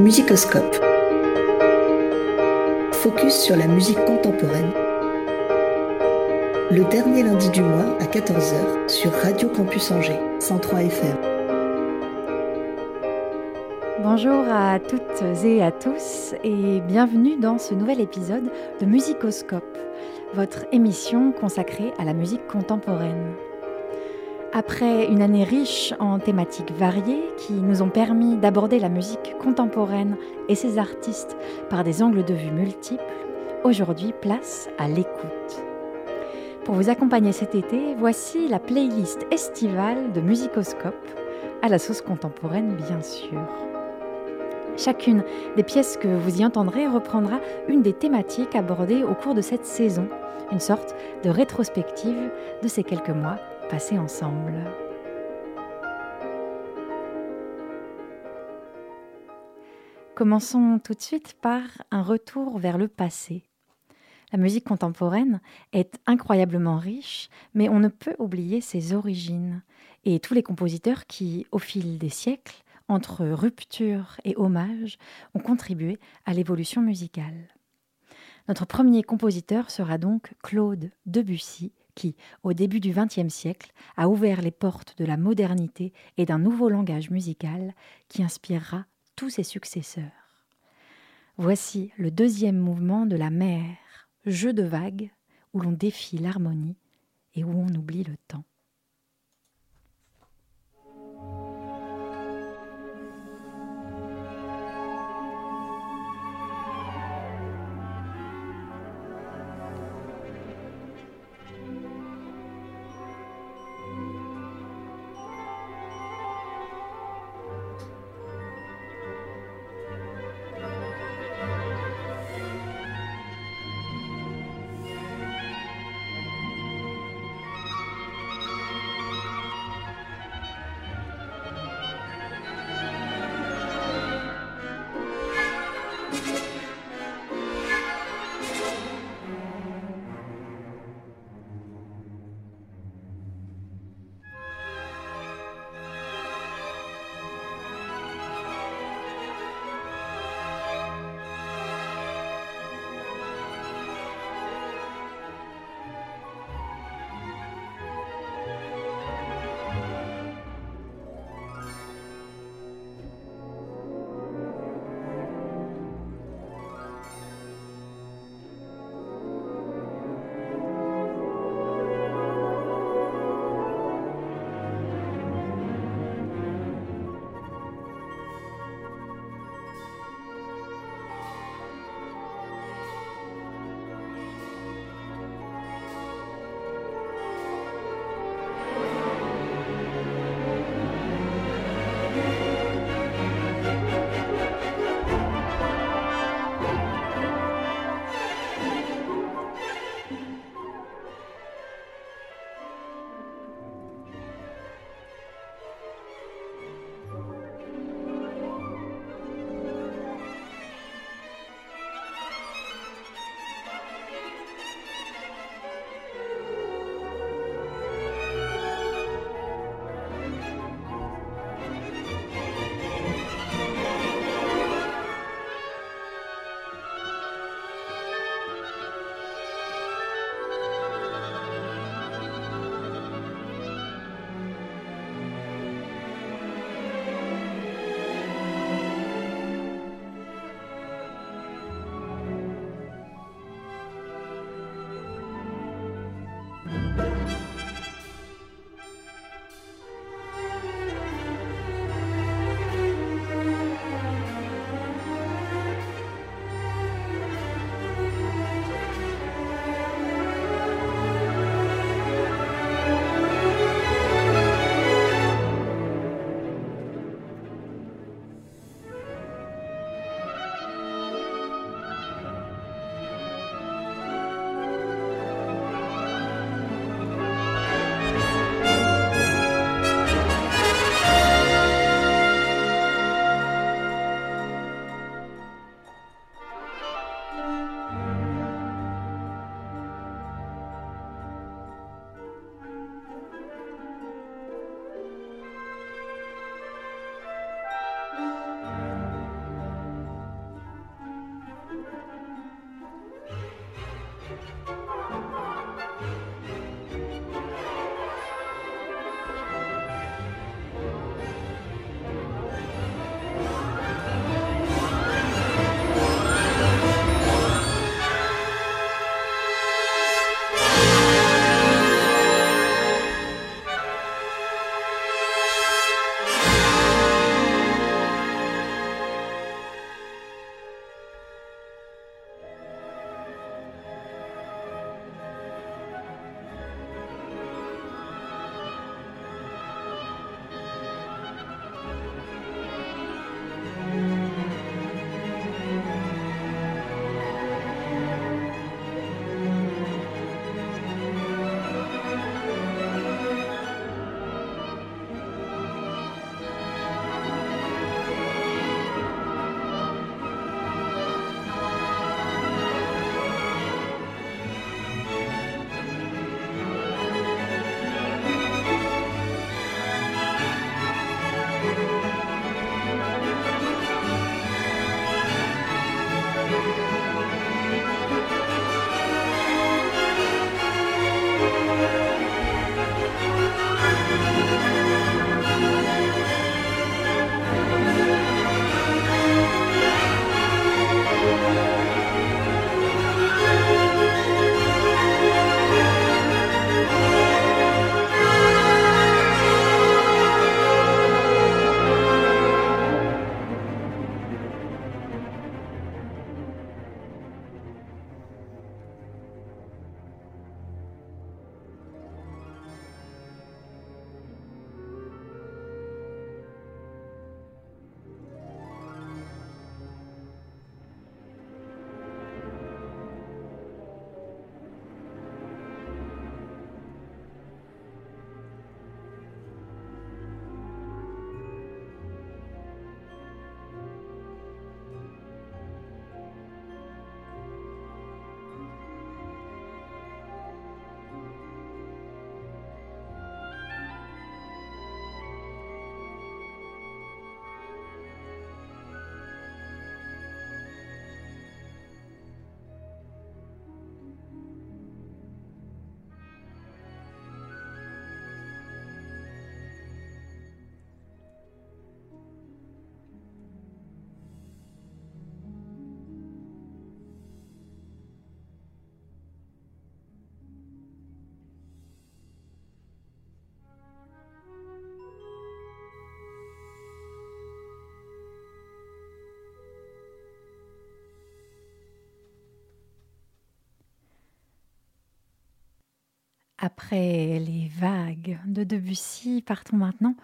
Musicoscope. Focus sur la musique contemporaine. Le dernier lundi du mois à 14h sur Radio Campus Angers, 103 FM. Bonjour à toutes et à tous et bienvenue dans ce nouvel épisode de Musicoscope, votre émission consacrée à la musique contemporaine. Après une année riche en thématiques variées qui nous ont permis d'aborder la musique contemporaine et ses artistes par des angles de vue multiples, aujourd'hui place à l'écoute. Pour vous accompagner cet été, voici la playlist estivale de Musicoscope, à la sauce contemporaine bien sûr. Chacune des pièces que vous y entendrez reprendra une des thématiques abordées au cours de cette saison, une sorte de rétrospective de ces quelques mois ensemble. Commençons tout de suite par un retour vers le passé. La musique contemporaine est incroyablement riche, mais on ne peut oublier ses origines et tous les compositeurs qui, au fil des siècles, entre rupture et hommage, ont contribué à l'évolution musicale. Notre premier compositeur sera donc Claude Debussy, qui, au début du XXe siècle, a ouvert les portes de la modernité et d'un nouveau langage musical qui inspirera tous ses successeurs. Voici le deuxième mouvement de la mer, jeu de vagues, où l'on défie l'harmonie et où on oublie le temps. Après les vagues de Debussy, partons maintenant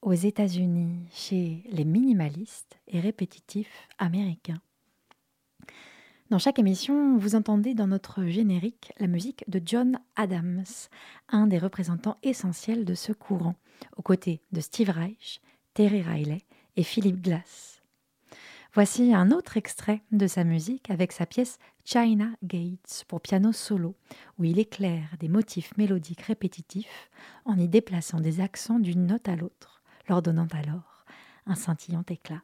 aux États-Unis, chez les minimalistes et répétitifs américains. Dans chaque émission, vous entendez dans notre générique la musique de John Adams, un des représentants essentiels de ce courant, aux côtés de Steve Reich, Terry Riley et Philip Glass. Voici un autre extrait de sa musique avec sa pièce China Gates pour piano solo, où il éclaire des motifs mélodiques répétitifs en y déplaçant des accents d'une note à l'autre, leur donnant alors un scintillant éclat.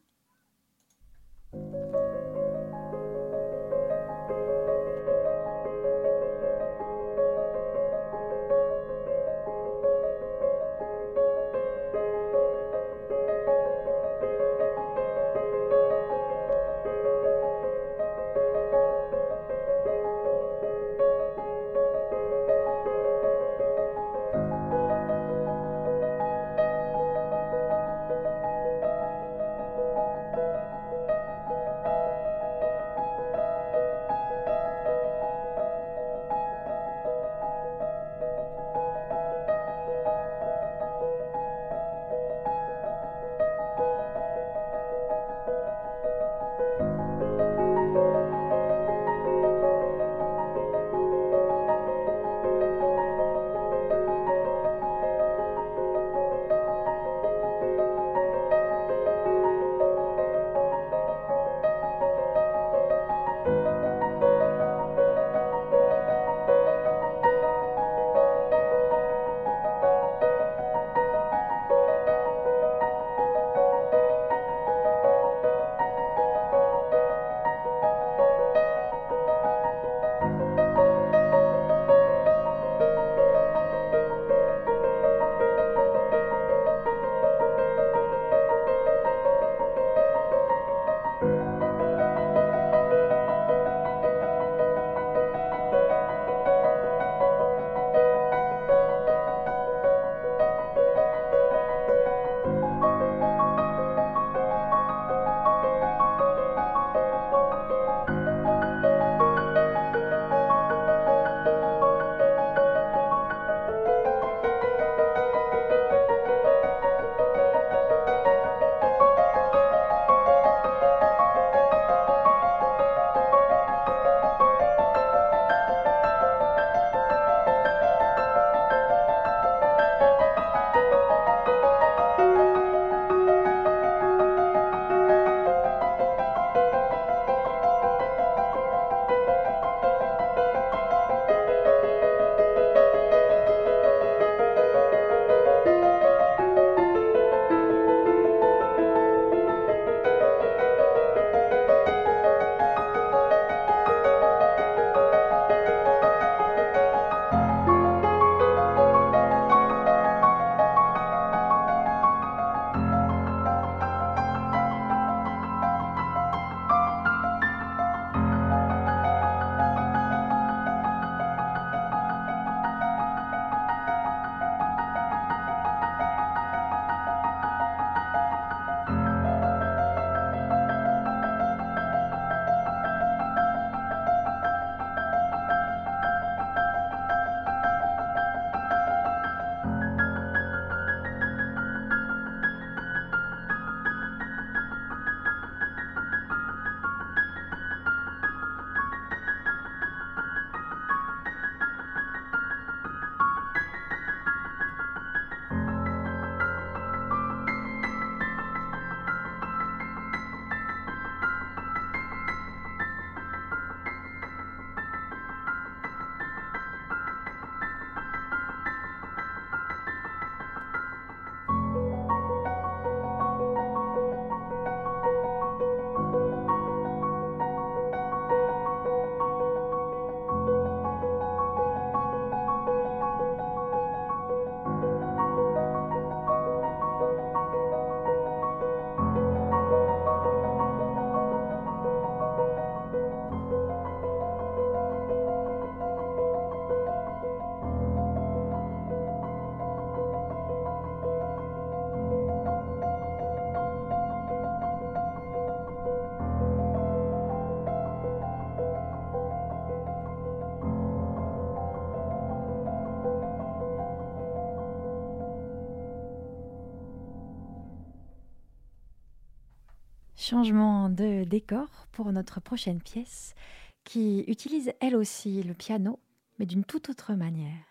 Changement de décor pour notre prochaine pièce qui utilise elle aussi le piano, mais d'une toute autre manière.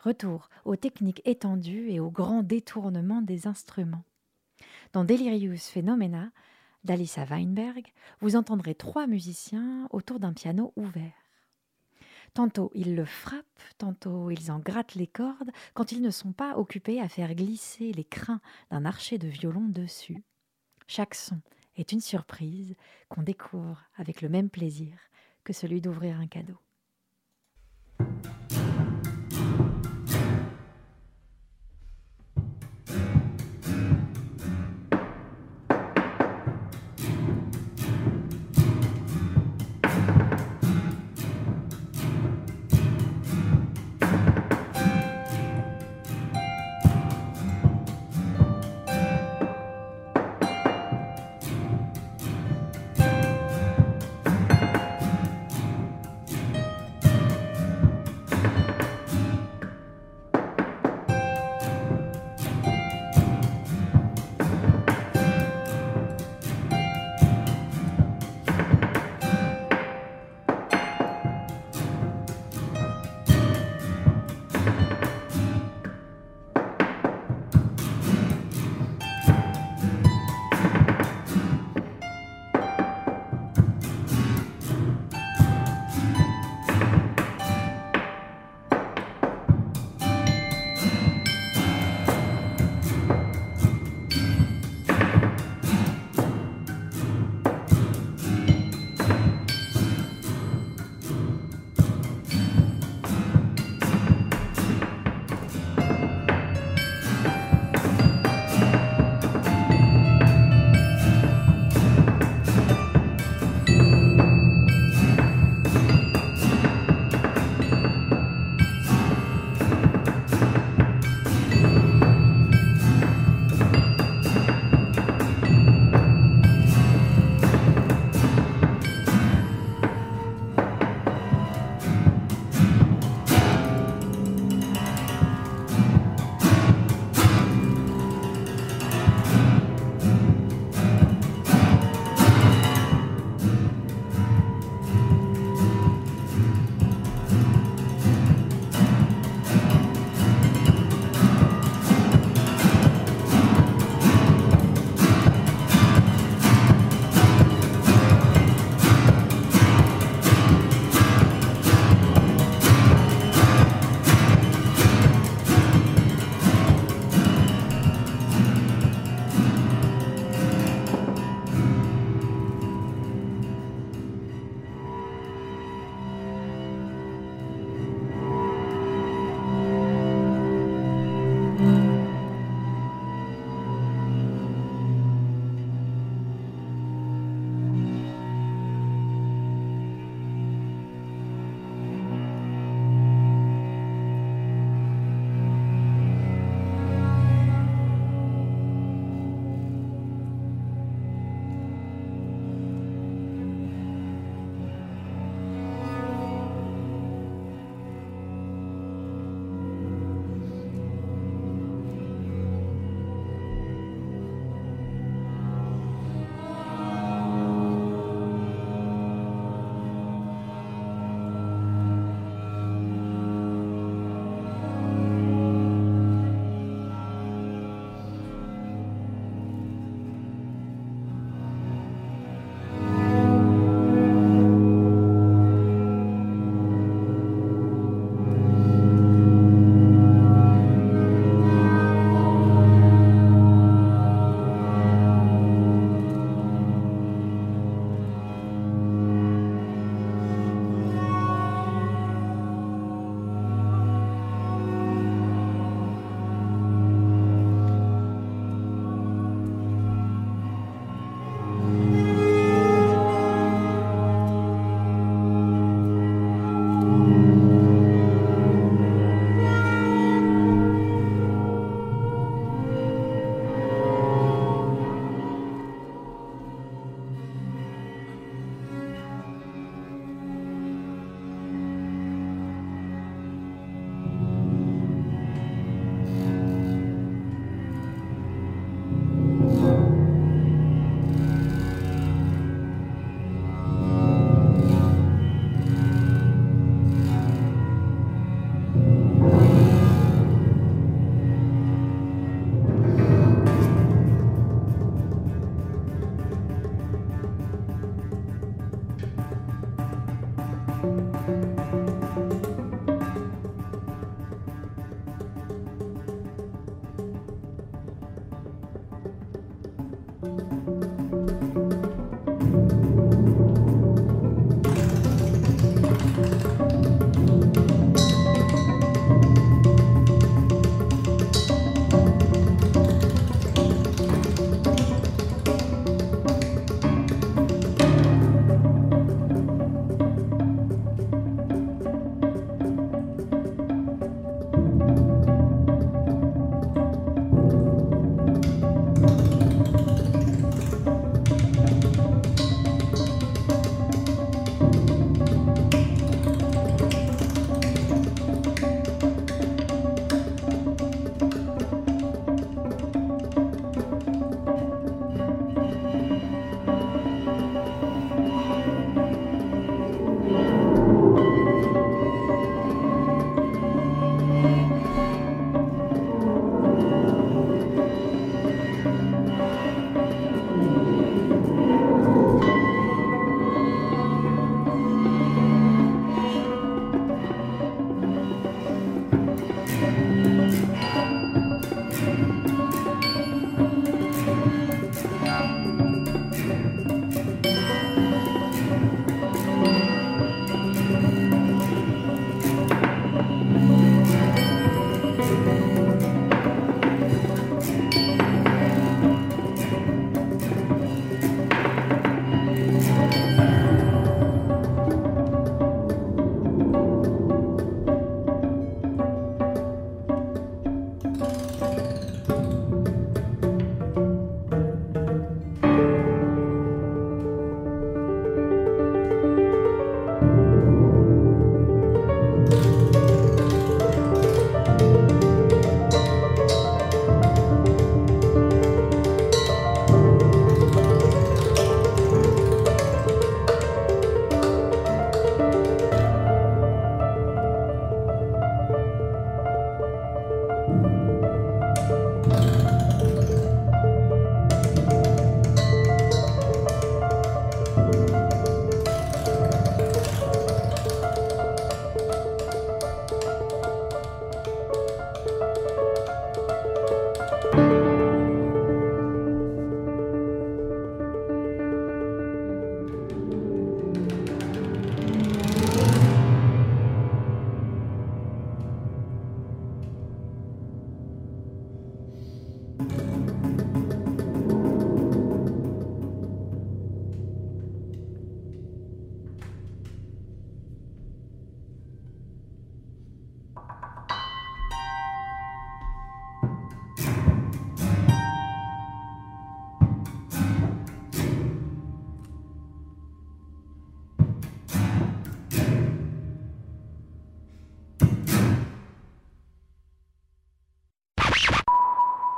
Retour aux techniques étendues et aux grands détournements des instruments. Dans Delirious Phenomena d'Alissa Weinberg, vous entendrez trois musiciens autour d'un piano ouvert. Tantôt ils le frappent, tantôt ils en grattent les cordes quand ils ne sont pas occupés à faire glisser les crins d'un archer de violon dessus. Chaque son est une surprise qu'on découvre avec le même plaisir que celui d'ouvrir un cadeau.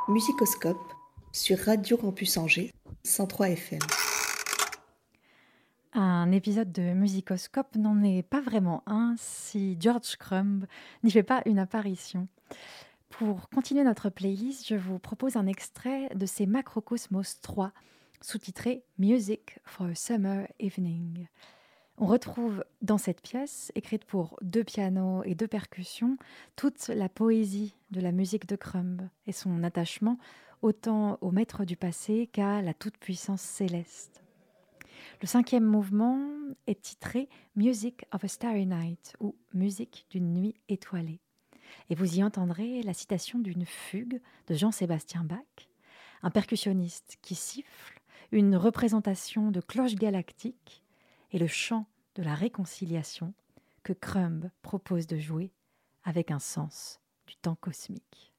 Musicoscope sur Radio Campus Angers 103 FM. Un épisode de Musicoscope n'en est pas vraiment un si George Crumb n'y fait pas une apparition. Pour continuer notre playlist, je vous propose un extrait de ses Macrocosmos 3, sous-titré Music for a Summer Evening. On retrouve dans cette pièce, écrite pour deux pianos et deux percussions, toute la poésie de la musique de Crumb et son attachement autant au maître du passé qu'à la toute-puissance céleste. Le cinquième mouvement est titré Music of a Starry Night ou Musique d'une nuit étoilée. Et vous y entendrez la citation d'une fugue de Jean-Sébastien Bach, un percussionniste qui siffle, une représentation de cloche galactique et le chant de la réconciliation que Crumb propose de jouer avec un sens du temps cosmique.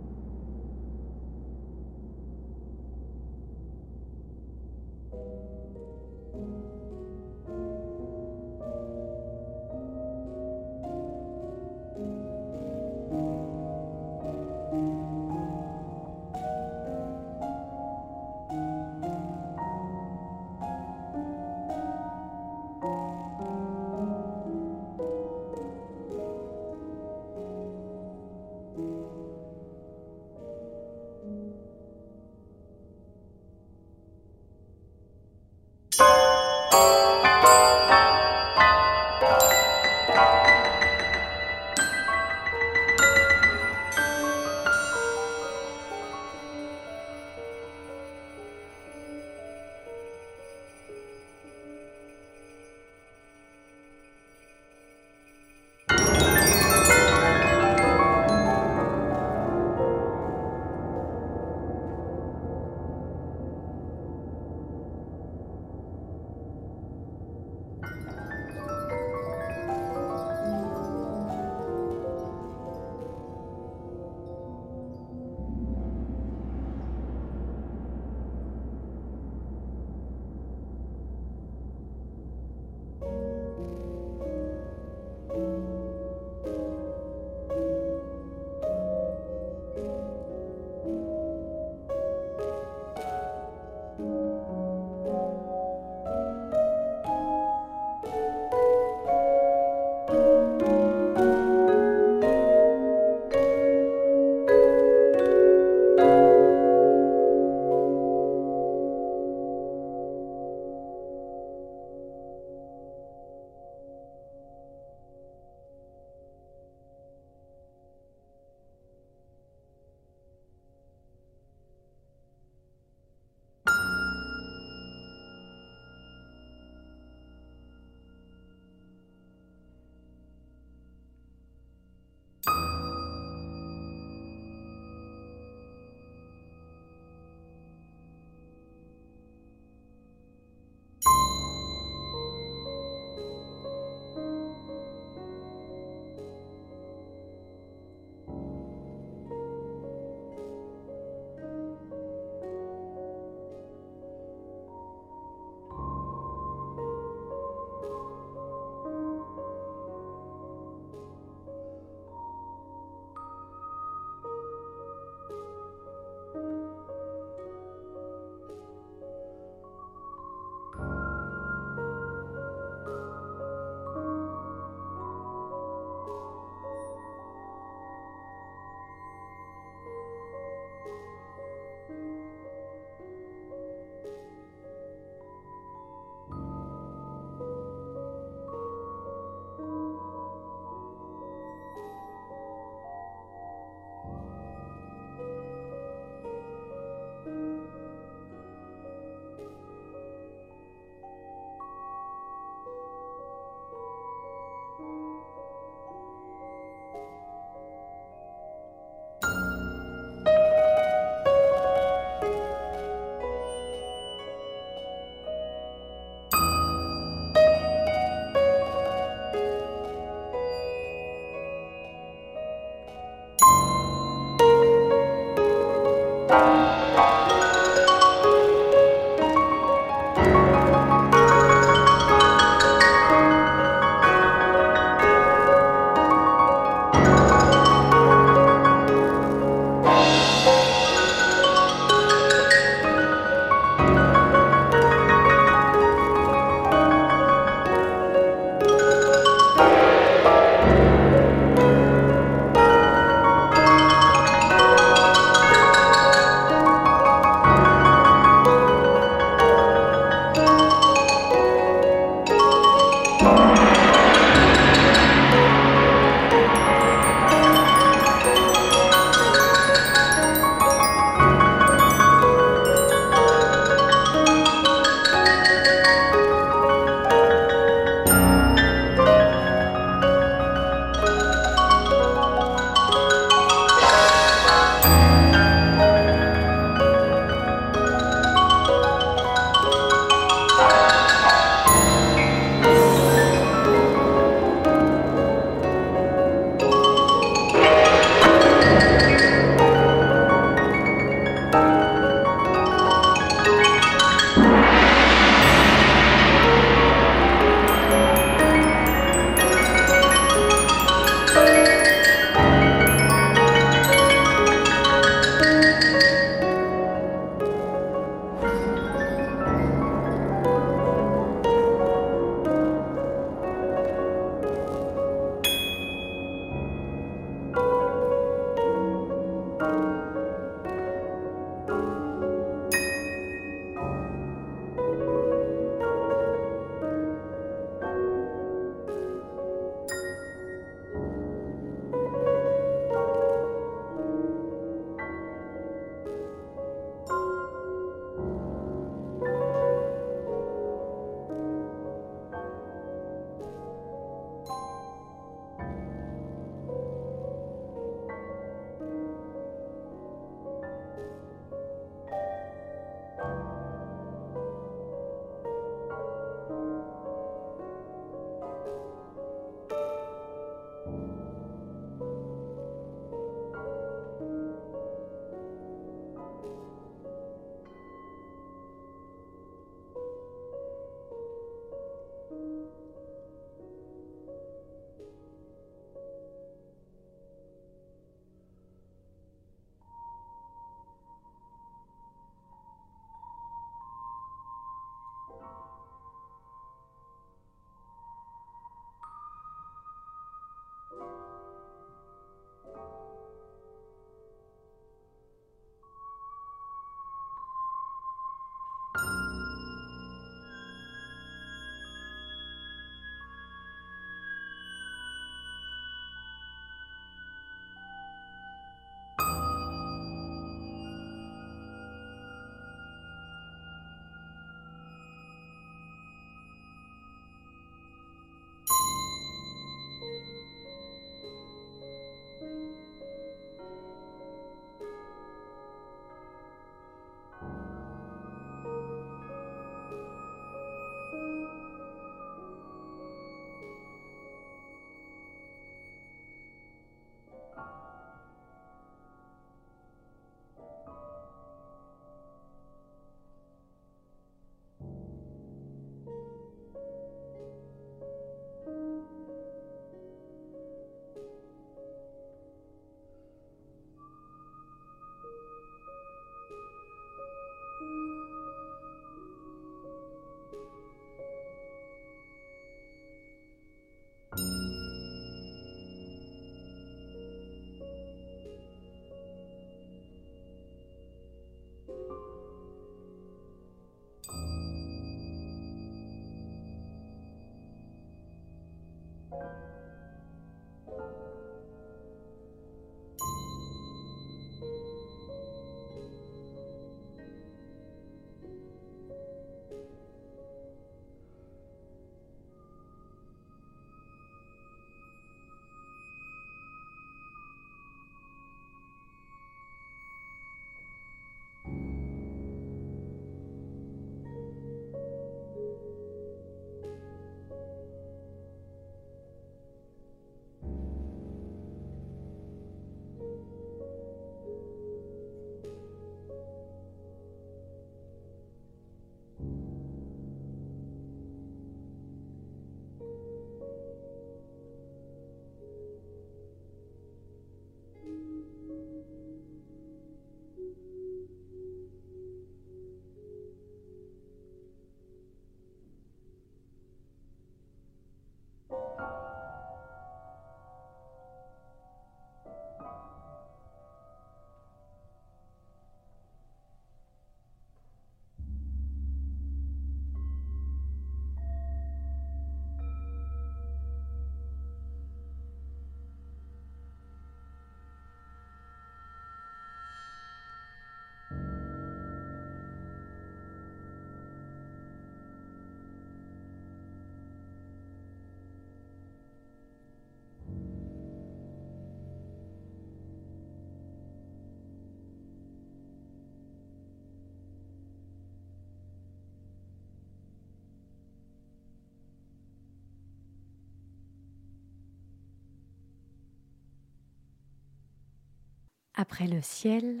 Après le ciel,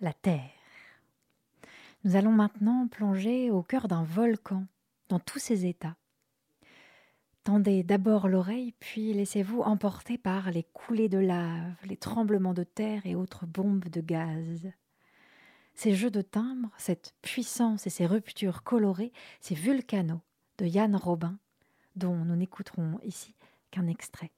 la terre. Nous allons maintenant plonger au cœur d'un volcan, dans tous ses états. Tendez d'abord l'oreille, puis laissez-vous emporter par les coulées de lave, les tremblements de terre et autres bombes de gaz. Ces jeux de timbres, cette puissance et ces ruptures colorées, ces vulcanos de Yann Robin, dont nous n'écouterons ici qu'un extrait.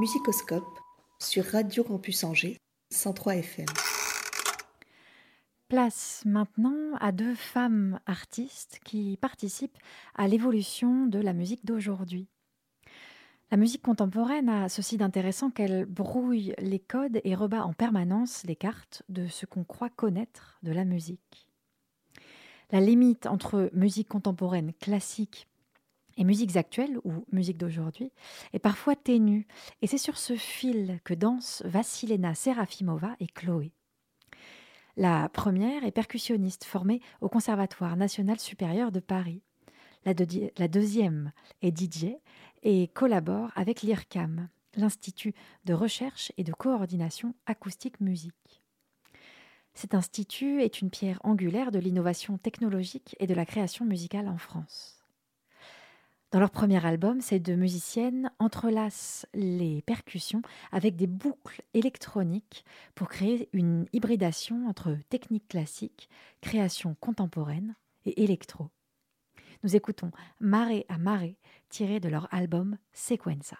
Musicoscope sur Radio Campus Angers 103 FM. Place maintenant à deux femmes artistes qui participent à l'évolution de la musique d'aujourd'hui. La musique contemporaine a ceci d'intéressant qu'elle brouille les codes et rebat en permanence les cartes de ce qu'on croit connaître de la musique. La limite entre musique contemporaine classique et musiques actuelles ou musique d'aujourd'hui est parfois ténue, et c'est sur ce fil que dansent Vassilena Serafimova et Chloé. La première est percussionniste formée au Conservatoire national supérieur de Paris. La, deuxième est DJ et collabore avec l'IRCAM, l'Institut de recherche et de coordination acoustique musique. Cet institut est une pierre angulaire de l'innovation technologique et de la création musicale en France. Dans leur premier album, ces deux musiciennes entrelacent les percussions avec des boucles électroniques pour créer une hybridation entre technique classique, création contemporaine et électro. Nous écoutons Marée à Marée tiré de leur album Sequenza.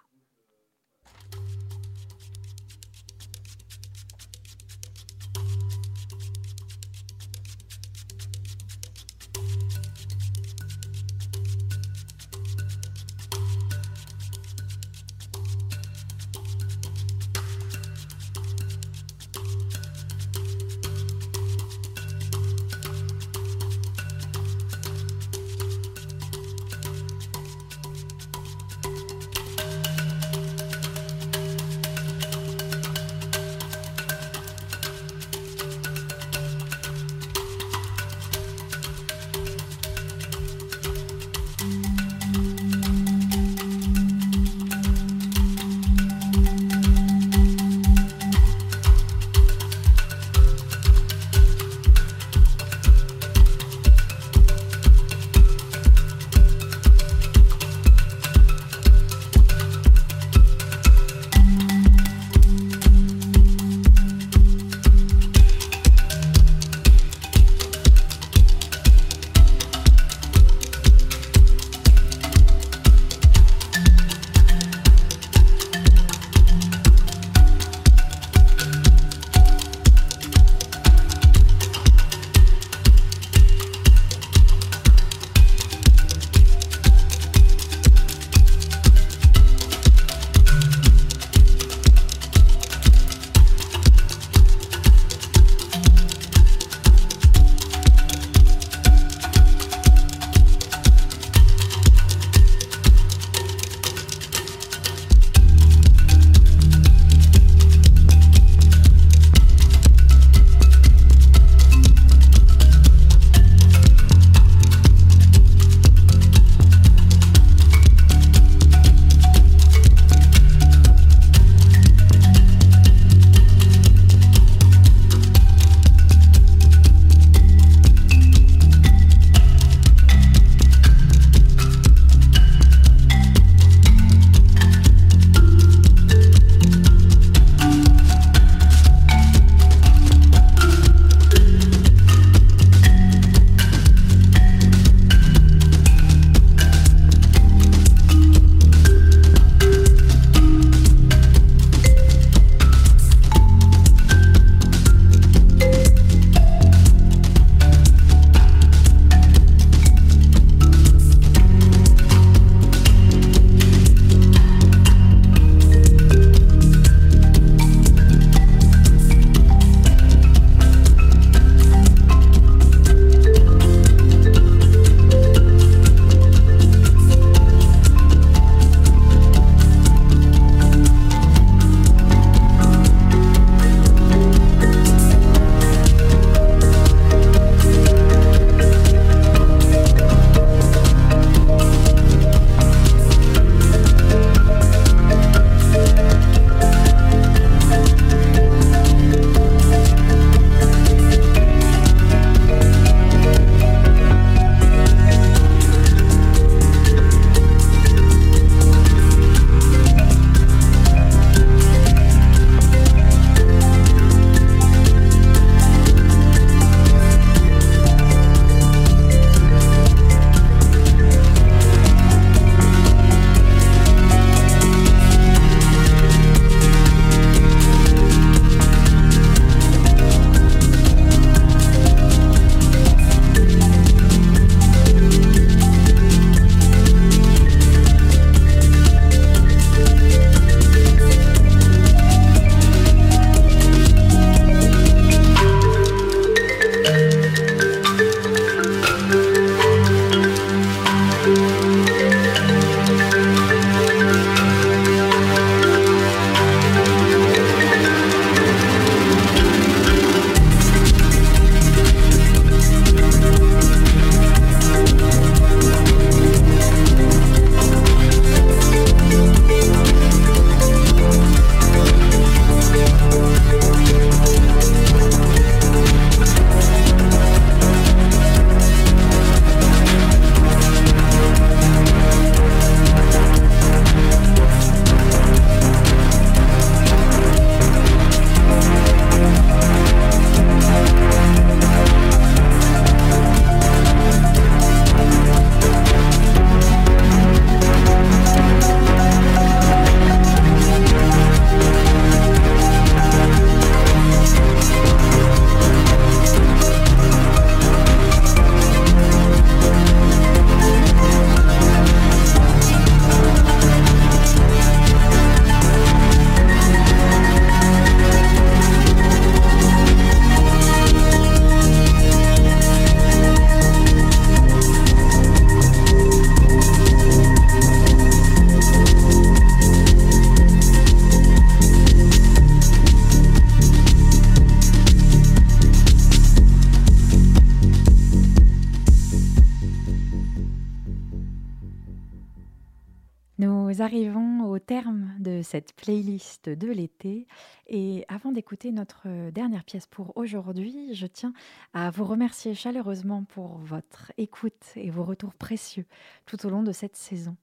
Notre dernière pièce pour aujourd'hui, je tiens à vous remercier chaleureusement pour votre écoute et vos retours précieux tout au long de cette saison.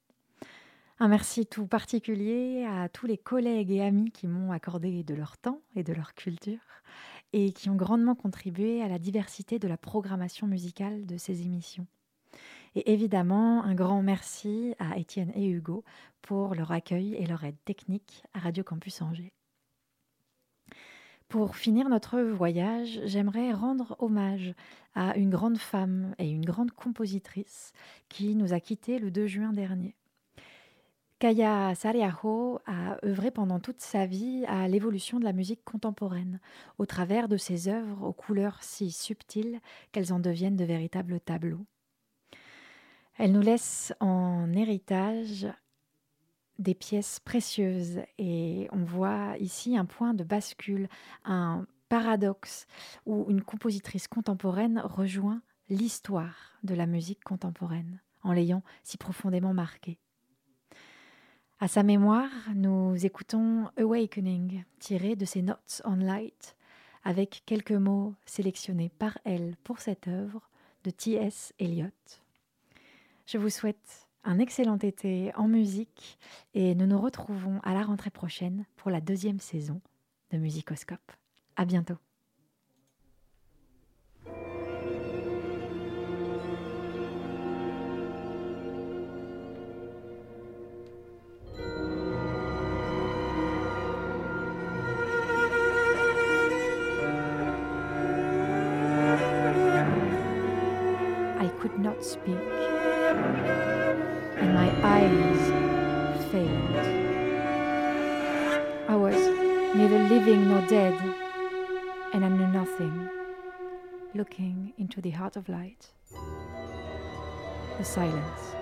Un merci tout particulier à tous les collègues et amis qui m'ont accordé de leur temps et de leur culture et qui ont grandement contribué à la diversité de la programmation musicale de ces émissions. Et évidemment, un grand merci à Étienne et Hugo pour leur accueil et leur aide technique à Radio Campus Angers. Pour finir notre voyage, j'aimerais rendre hommage à une grande femme et une grande compositrice qui nous a quittés le 2 juin dernier. Kaya Sariaho a œuvré pendant toute sa vie à l'évolution de la musique contemporaine, au travers de ses œuvres aux couleurs si subtiles qu'elles en deviennent de véritables tableaux. Elle nous laisse en héritage des pièces précieuses et on voit ici un point de bascule, un paradoxe où une compositrice contemporaine rejoint l'histoire de la musique contemporaine en l'ayant si profondément marquée. À sa mémoire, nous écoutons Awakening, tiré de ses Notes on Light, avec quelques mots sélectionnés par elle pour cette œuvre de T.S. Eliot. Je vous souhaite un excellent été en musique et nous nous retrouvons à la rentrée prochaine pour la deuxième saison de Musicoscope. À bientôt. I could not speak. And my eyes failed. I was neither living nor dead, and I knew nothing, looking into the heart of light. The silence.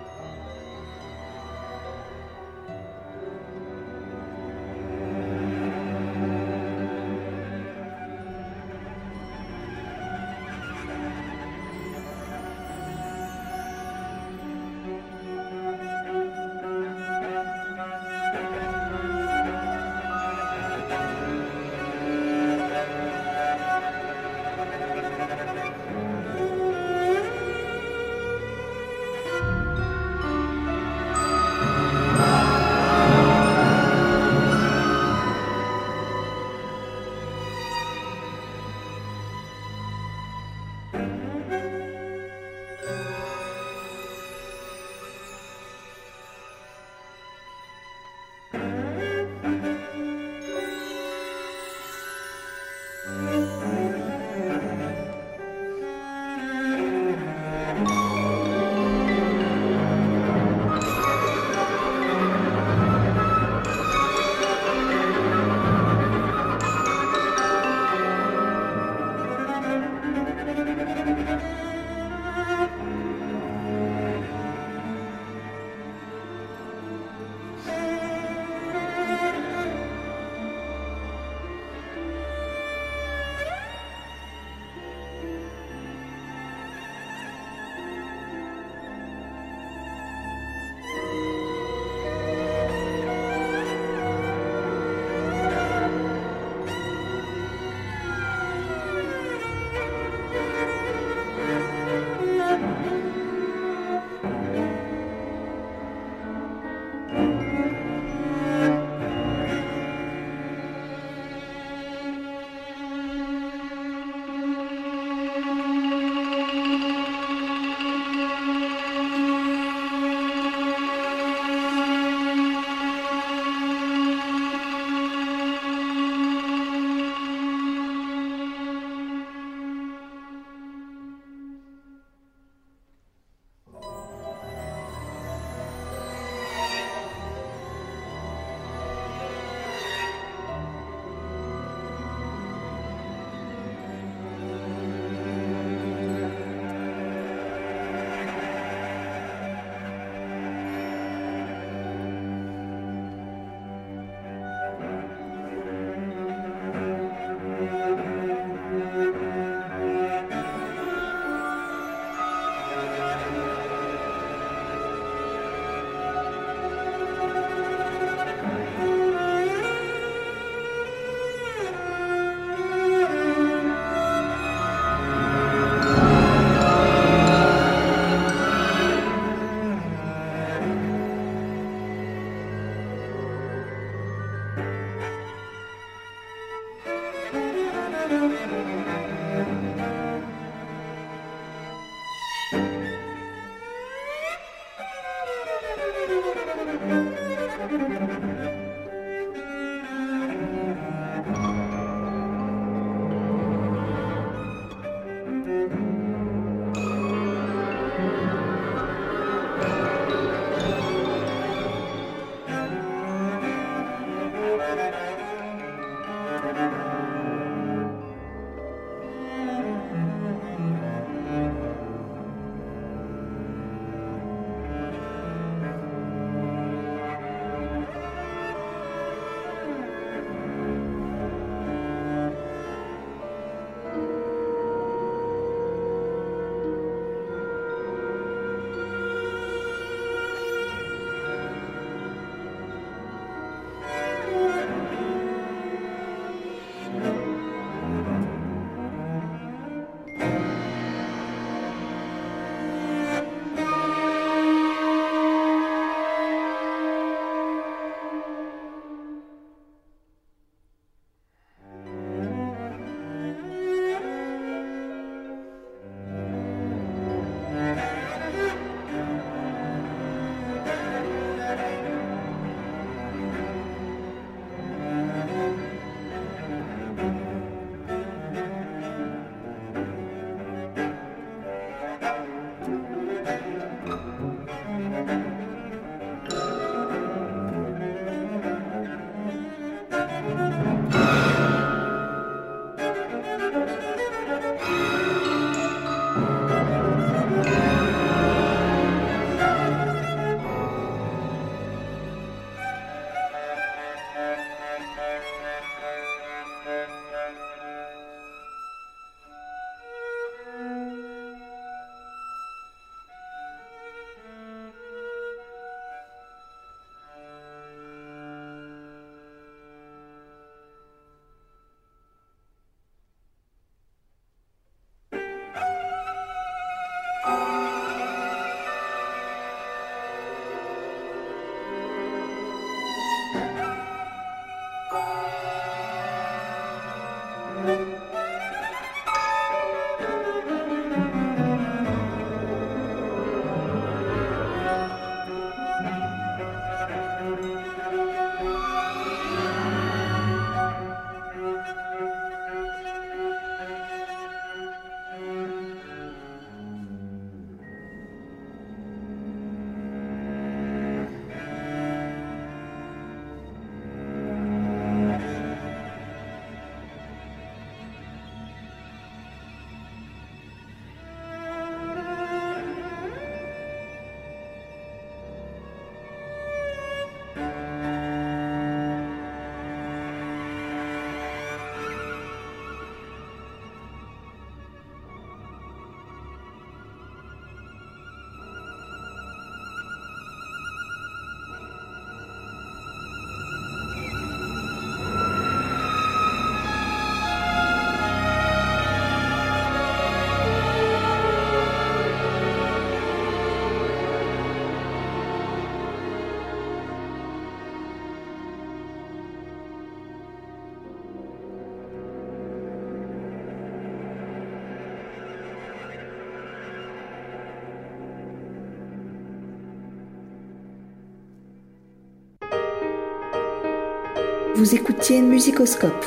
Vous écoutiez Musicoscope.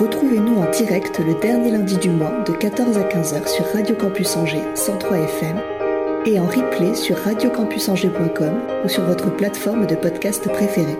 Retrouvez-nous en direct le dernier lundi du mois de 14 à 15h sur Radio Campus Angers 103 FM et en replay sur radiocampusangers.com ou sur votre plateforme de podcast préférée.